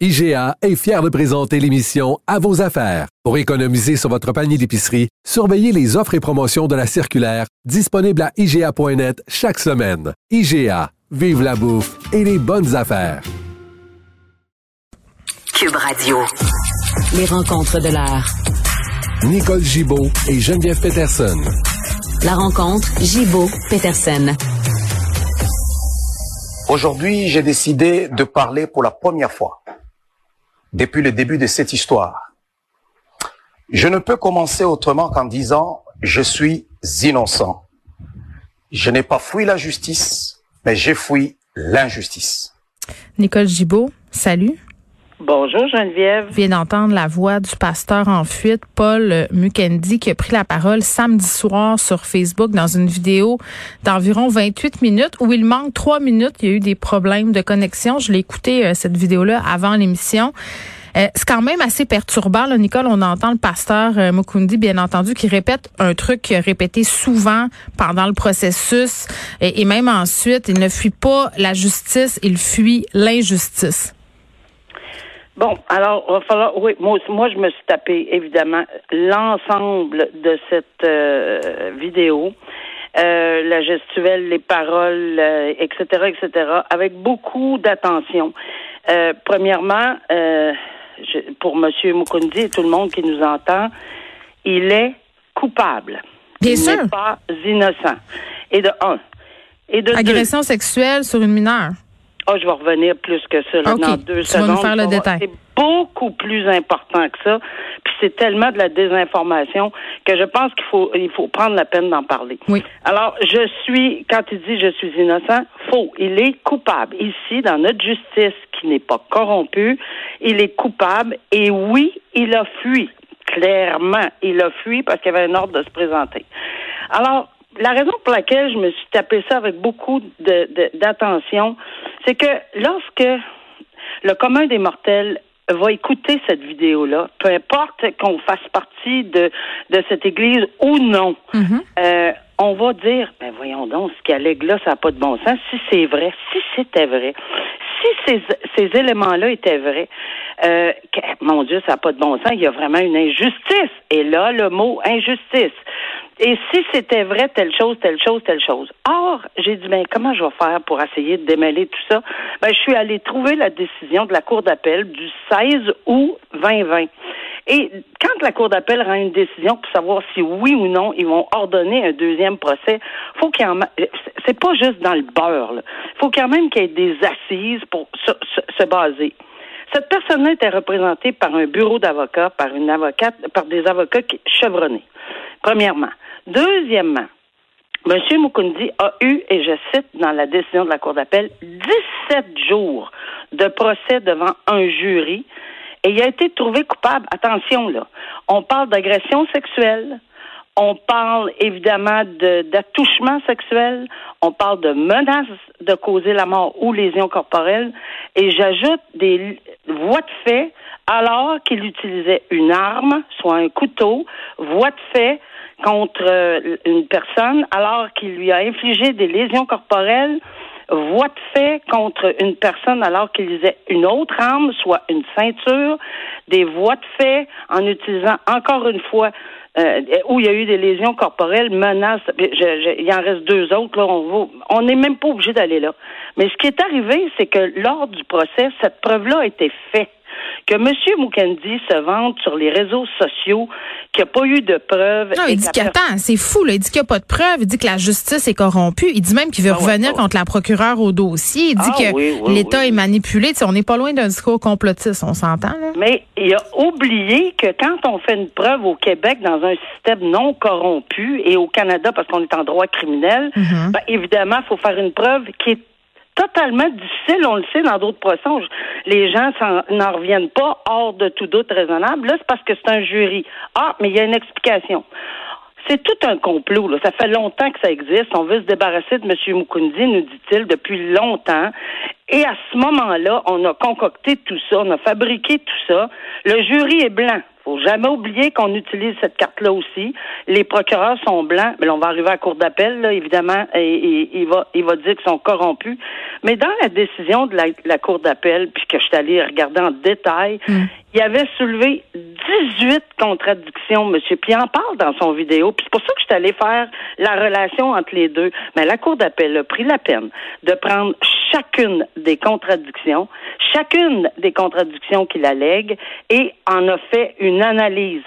IGA est fier de présenter l'émission À vos affaires. Pour économiser sur votre panier d'épicerie, surveillez les offres et promotions de la circulaire disponible à IGA.net chaque semaine. IGA, vive la bouffe et les bonnes affaires. Cube Radio. Les rencontres de l'art. Nicole Gibaud et Geneviève Peterson. La rencontre Gibaud-Peterson. Aujourd'hui, j'ai décidé de parler pour la première fois depuis le début de cette histoire. Je ne peux commencer autrement qu'en disant je suis innocent. Je n'ai pas fui la justice, mais j'ai fui l'injustice. Nicole Gibault, salut. Bonjour Geneviève. Je viens d'entendre la voix du pasteur en fuite, Paul Mukendi, qui a pris la parole samedi soir sur Facebook dans une vidéo d'environ 28 minutes où il manque trois minutes. Il y a eu des problèmes de connexion. Je l'ai écouté, euh, cette vidéo-là, avant l'émission. Euh, c'est quand même assez perturbant, là, Nicole. On entend le pasteur euh, Mukundi, bien entendu, qui répète un truc répété souvent pendant le processus et même ensuite. Il ne fuit pas la justice, il fuit l'injustice. Bon, alors, il va falloir. Oui, moi, moi, je me suis tapé, évidemment, l'ensemble de cette euh, vidéo. Euh, la gestuelle, les paroles, etc., euh, etc., avec beaucoup d'attention. premièrement, pour M. Mukundi et tout le monde qui nous entend, il est coupable. Bien il sûr. n'est pas innocent. Et de un. Et de Agression sexuelle sur une mineure. Oh, je vais revenir plus que ça là, OK. dans deux Tu vas secondes. nous faire le détail. C'est beaucoup plus important que ça. Puis c'est tellement de la désinformation que je pense qu'il faut il faut prendre la peine d'en parler. Oui. Alors, je suis quand il dit je suis innocent, faux. Il est coupable. Ici, dans notre justice qui n'est pas corrompue, il est coupable et oui, il a fui. Clairement, il a fui parce qu'il y avait un ordre de se présenter. Alors, la raison pour laquelle je me suis tapé ça avec beaucoup de- de- d'attention, c'est que lorsque le commun des mortels va écouter cette vidéo-là, peu importe qu'on fasse partie de, de cette église ou non, euh, on va dire, ben voyons donc, ce qu'il allègue là, ça n'a pas de bon sens. Si c'est vrai, si c'était vrai, si ces, ces éléments-là étaient vrais, euh, mon Dieu, ça n'a pas de bon sens, il y a vraiment une injustice. Et là, le mot injustice. Et si c'était vrai, telle chose, telle chose, telle chose. Or, j'ai dit, ben, comment je vais faire pour essayer de démêler tout ça? Ben, je suis allée trouver la décision de la Cour d'appel du 16 août 2020. Et quand la Cour d'appel rend une décision pour savoir si oui ou non ils vont ordonner un deuxième procès, faut qu'il en c'est pas juste dans le beurre. là. Faut quand même qu'il y ait des assises pour se, se- se baser. Cette personne-là était représentée par un bureau d'avocats, par une avocate, par des avocats chevronnés. Premièrement. Deuxièmement, M. Mukundi a eu, et je cite dans la décision de la Cour d'appel, 17 jours de procès devant un jury et il a été trouvé coupable. Attention, là. On parle d'agression sexuelle. On parle évidemment de- d'attouchement sexuel. On parle de menace de causer la mort ou lésion corporelle. Et j'ajoute des voies de fait alors qu'il utilisait une arme, soit un couteau, voie de fait contre euh, une personne alors qu'il lui a infligé des lésions corporelles, voie de fait contre une personne alors qu'il utilisait une autre arme, soit une ceinture, des voies de fait en utilisant encore une fois euh, où il y a eu des lésions corporelles, menaces. Je- je- il en reste deux autres. On n'est même pas obligé d'aller là. Mais ce qui est arrivé, c'est que lors du procès, cette preuve-là a été faite. Que M. Mukendi se vante sur les réseaux sociaux qu'il n'y a pas eu de preuves. Non, il dit attend, c'est fou. Là. Il dit qu'il n'y a pas de preuves. Il dit que la justice est corrompue. Il dit même qu'il veut Ah revenir ah ouais. contre la procureure au dossier. Il dit Ah que oui, oui, l'État oui. est manipulé. On n'est pas loin d'un discours complotiste, on s'entend. là. Mais il a oublié que quand on fait une preuve au Québec dans un système non corrompu et au Canada parce qu'on est en droit criminel, Mhm. ben, évidemment, il faut faire une preuve qui est totalement difficile, on le sait dans d'autres procès. Les gens n'en reviennent pas hors de tout doute raisonnable. Là, c'est parce que c'est un jury. Ah, mais il y a une explication. C'est tout un complot. Là. Ça fait longtemps que ça existe. On veut se débarrasser de M. Mukundi, nous dit-il, depuis longtemps. Et à ce moment-là, on a concocté tout ça, on a fabriqué tout ça. Le jury est blanc faut jamais oublier qu'on utilise cette carte-là aussi. Les procureurs sont blancs, mais on va arriver à la cour d'appel, évidemment, et, il va il va dire qu'ils sont corrompus. Mais dans la décision de la, cour d'appel, puis que je suis allée regarder en détail, hmm. Il avait soulevé 18 contradictions, monsieur. Puis en parle dans son vidéo. Puis c'est pour ça que je suis allée faire la relation entre les deux. Mais la cour d'appel a pris la peine de prendre chacune des contradictions, chacune des contradictions qu'il allègue, et en a fait une analyse.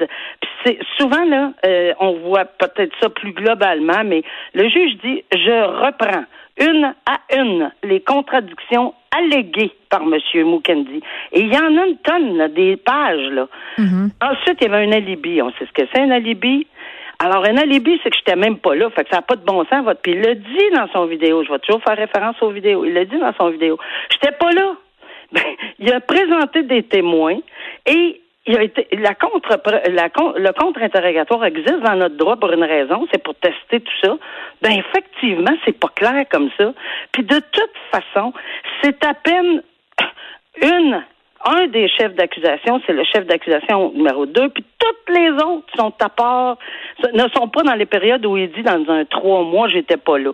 c'est souvent là, euh, on voit peut-être ça plus globalement, mais le juge dit je reprends une à une les contradictions alléguées par M. Mukendi. Et il y en a une tonne, des pages. Là. Mm-hmm. Ensuite, il y avait un alibi. On sait ce que c'est un alibi? Alors, un alibi, c'est que j'étais même pas là. Fait que ça n'a pas de bon sens, votre. Puis il l'a dit dans son vidéo. Je vais toujours faire référence aux vidéos. Il l'a dit dans son vidéo. J'étais pas là. Ben, il a présenté des témoins et il a été, la contre, la, le contre-interrogatoire existe dans notre droit pour une raison, c'est pour tester tout ça. Ben effectivement, c'est pas clair comme ça. Puis de toute façon, c'est à peine une un des chefs d'accusation, c'est le chef d'accusation numéro deux, puis toutes les autres sont à part, ne sont pas dans les périodes où il dit dans un trois mois, j'étais pas là.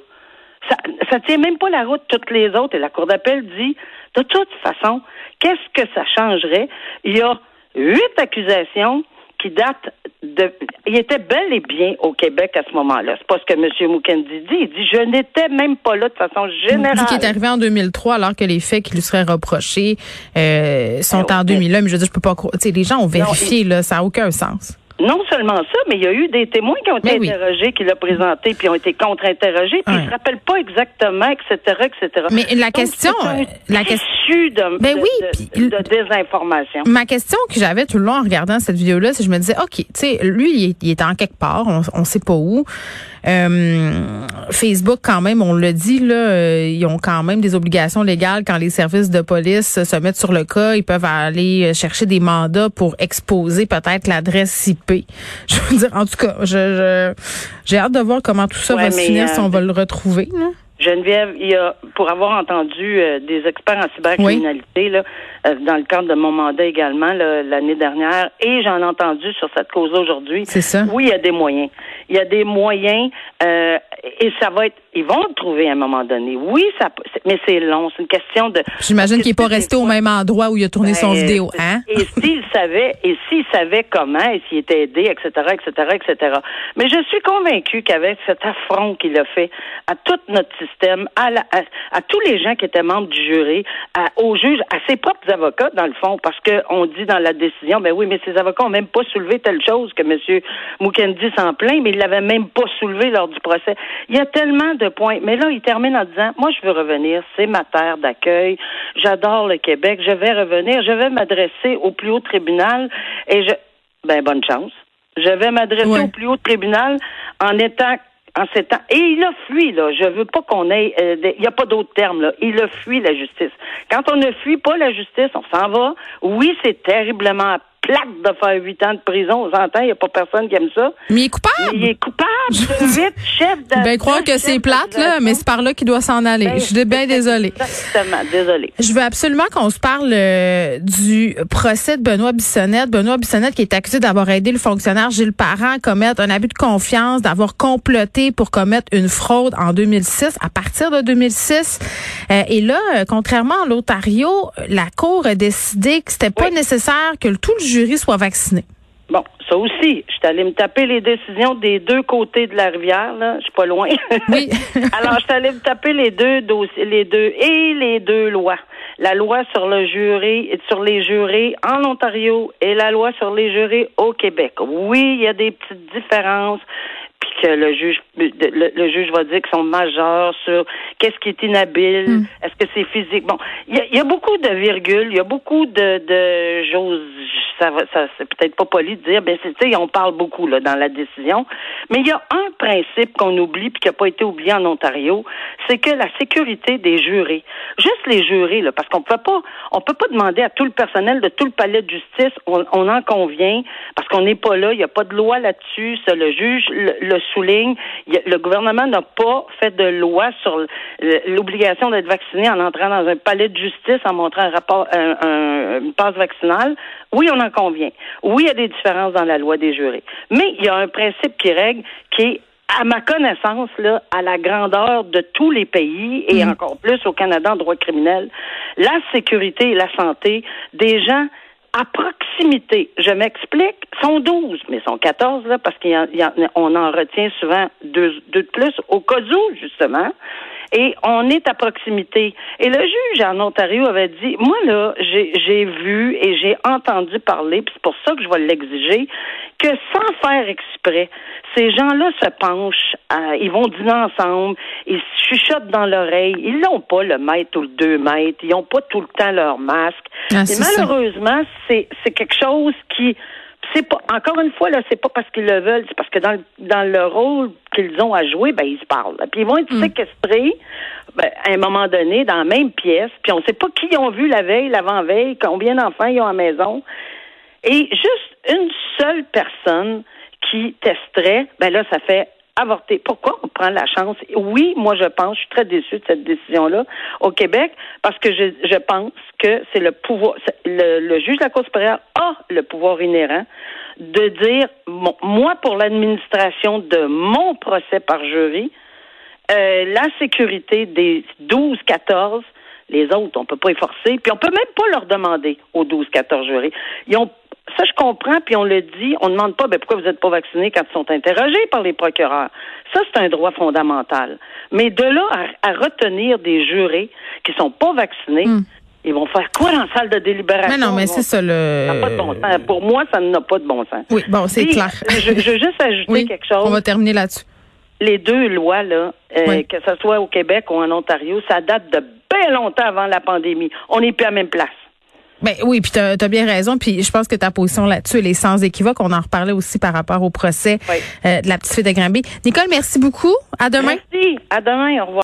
Ça, ça tient même pas la route toutes les autres. Et la Cour d'appel dit, de toute façon, qu'est-ce que ça changerait? Il y a huit accusations qui datent de. Il était bel et bien au Québec à ce moment-là. C'est pas ce que M. Mukendi dit. Il dit Je n'étais même pas là de façon générale. Il dit qu'il est arrivé en 2003 alors que les faits qui lui seraient reprochés euh, sont ben, en 2001. Mais je veux dire, je peux pas croire. les gens ont vérifié, là, ça n'a aucun sens. Non seulement ça, mais il y a eu des témoins qui ont été ben interrogés, qui l'ont présenté, puis ont été contre-interrogés, puis ils se rappellent pas exactement, etc., etc. Mais la question, la question de, ben oui, de, désinformation. Ma question que j'avais tout le long en regardant cette vidéo-là, c'est je me disais, ok, tu sais, lui, il est, en quelque part, on, on sait pas où. Euh, Facebook, quand même, on le dit, là, euh, ils ont quand même des obligations légales quand les services de police se mettent sur le cas. Ils peuvent aller chercher des mandats pour exposer peut-être l'adresse IP. Je veux dire, en tout cas, je, j'ai hâte de voir comment tout ça va se finir si on va euh, le retrouver. Là. Geneviève, il y a, pour avoir entendu des experts en cybercriminalité, là, dans le cadre de mon mandat également l'année dernière, et j'en ai entendu sur cette cause aujourd'hui. C'est ça. Oui, il y a des moyens. Il y a des moyens euh, et ça va être. Ils vont le trouver à un moment donné. Oui, ça, mais c'est long. C'est une question de. J'imagine qu'il n'est pas resté au même endroit où il a tourné son ben, vidéo, hein? Et s'il savait, et s'il savait comment, et s'il était aidé, etc., etc., etc. Mais je suis convaincue qu'avec cet affront qu'il a fait à tout notre système, à, à, tous les gens qui étaient membres du jury, à, aux juges, à ses propres avocats, dans le fond, parce qu'on dit dans la décision, ben oui, mais ces avocats n'ont même pas soulevé telle chose que M. Mukendi s'en plaint, mais il l'avait même pas soulevé lors du procès. Il y a tellement de points. Mais là, il termine en disant, moi, je veux revenir, c'est ma terre d'accueil, j'adore le Québec, je vais revenir, je vais m'adresser au plus haut tribunal et je, ben, bonne chance. Je vais m'adresser au plus haut tribunal en étant en temps. Et il a fui, là. Je veux pas qu'on ait. Euh, il n'y a pas d'autre terme, là. Il a fui la justice. Quand on ne fuit pas la justice, on s'en va. Oui, c'est terriblement plate de faire huit ans de prison. On s'entend, il n'y a pas personne qui aime ça. Mais il est coupable. il est coupable. Vite, chef de. Ben, croire que c'est plate, là, mais c'est par là qu'il doit s'en aller. Ben, je suis bien désolée. Exactement, désolée. Je veux absolument qu'on se parle euh, du procès de Benoît Bissonnette. Benoît Bissonnette qui est accusé d'avoir aidé le fonctionnaire Gilles Parent à commettre un abus de confiance, d'avoir comploté pour commettre une fraude en 2006, à partir de 2006. Euh, et là, euh, contrairement à l'Ontario, la Cour a décidé que c'était pas nécessaire que tout le jury soit vacciné. Bon, ça aussi, je suis allée me taper les décisions des deux côtés de la rivière, là. Je suis pas loin. Oui. Alors, je suis allée me taper les deux dossiers, les deux et les deux lois. La loi sur le jury, sur les jurés en Ontario et la loi sur les jurés au Québec. Oui, il y a des petites différences puis que le juge le, juge va dire qu'ils sont majeurs sur qu'est-ce qui est inhabile, hmm. est-ce que c'est physique. Bon, il y, a beaucoup de virgules, il y a beaucoup de, de choses ça, ça c'est peut-être pas poli de dire, ben c'est, on parle beaucoup là dans la décision, mais il y a un principe qu'on oublie puis qui n'a pas été oublié en Ontario, c'est que la sécurité des jurés, juste les jurés là, parce qu'on peut pas, on peut pas demander à tout le personnel de tout le palais de justice, on, en convient, parce qu'on n'est pas là, il n'y a pas de loi là-dessus, le juge le, souligne, le gouvernement n'a pas fait de loi sur l'obligation d'être vacciné en entrant dans un palais de justice en montrant un rapport, un, une passe vaccinale. Oui, on en convient. Oui, il y a des différences dans la loi des jurés. Mais il y a un principe qui règle qui est à ma connaissance, là, à la grandeur de tous les pays et mm. encore plus au Canada en droit criminel, la sécurité et la santé des gens à proximité. Je m'explique, sont 12, mais sont 14 là parce qu'on en retient souvent deux, deux de plus au cas où justement et on est à proximité. Et le juge en Ontario avait dit, moi là, j'ai vu et j'ai entendu parler, puis c'est pour ça que je vais l'exiger, que sans faire exprès, ces gens-là se penchent, ils vont dîner ensemble, ils chuchotent dans l'oreille, ils n'ont pas le mètre ou le deux mètres, ils n'ont pas tout le temps leur masque. Ah, et malheureusement, c'est quelque chose qui c'est pas encore une fois là, c'est pas parce qu'ils le veulent, c'est parce que dans le, dans le rôle qu'ils ont à jouer, ben ils se parlent. Puis ils vont être mm. séquestrés ben, à un moment donné dans la même pièce, puis on sait pas qui ils ont vu la veille, l'avant-veille, combien d'enfants ils ont à la maison. Et juste une seule personne qui testerait, ben là, ça fait avorter. Pourquoi on prend la chance? Oui, moi, je pense, je suis très déçue de cette décision-là au Québec parce que je, je pense que c'est le pouvoir, le, juge de la Cour supérieure a le pouvoir inhérent de dire, moi, pour l'administration de mon procès par jury, euh, la sécurité des 12, 14, les autres, on peut pas y forcer, puis on peut même pas leur demander aux 12, 14 jurés. Ils ont ça, je comprends, puis on le dit. On ne demande pas ben, pourquoi vous n'êtes pas vacciné quand ils sont interrogés par les procureurs? Ça, c'est un droit fondamental. Mais de là à, retenir des jurés qui sont pas vaccinés, hmm. Ils vont faire quoi dans la salle de délibération? Mais non, mais c'est ça le. Ça pas de bon sens. Pour moi, ça n'a pas de bon sens. Oui, bon, c'est clair. je, veux juste ajouter quelque chose. On va terminer là-dessus. Les deux lois, là, euh, que ce soit au Québec ou en Ontario, ça date de bien longtemps avant la pandémie. On n'est plus à la même place. Ben oui, puis tu as, bien raison. Puis je pense que ta position là-dessus, elle est sans équivoque. On en reparlait aussi par rapport au procès euh, de la petite fille de Granby. Nicole, merci beaucoup. À demain. Merci. À demain. Au revoir.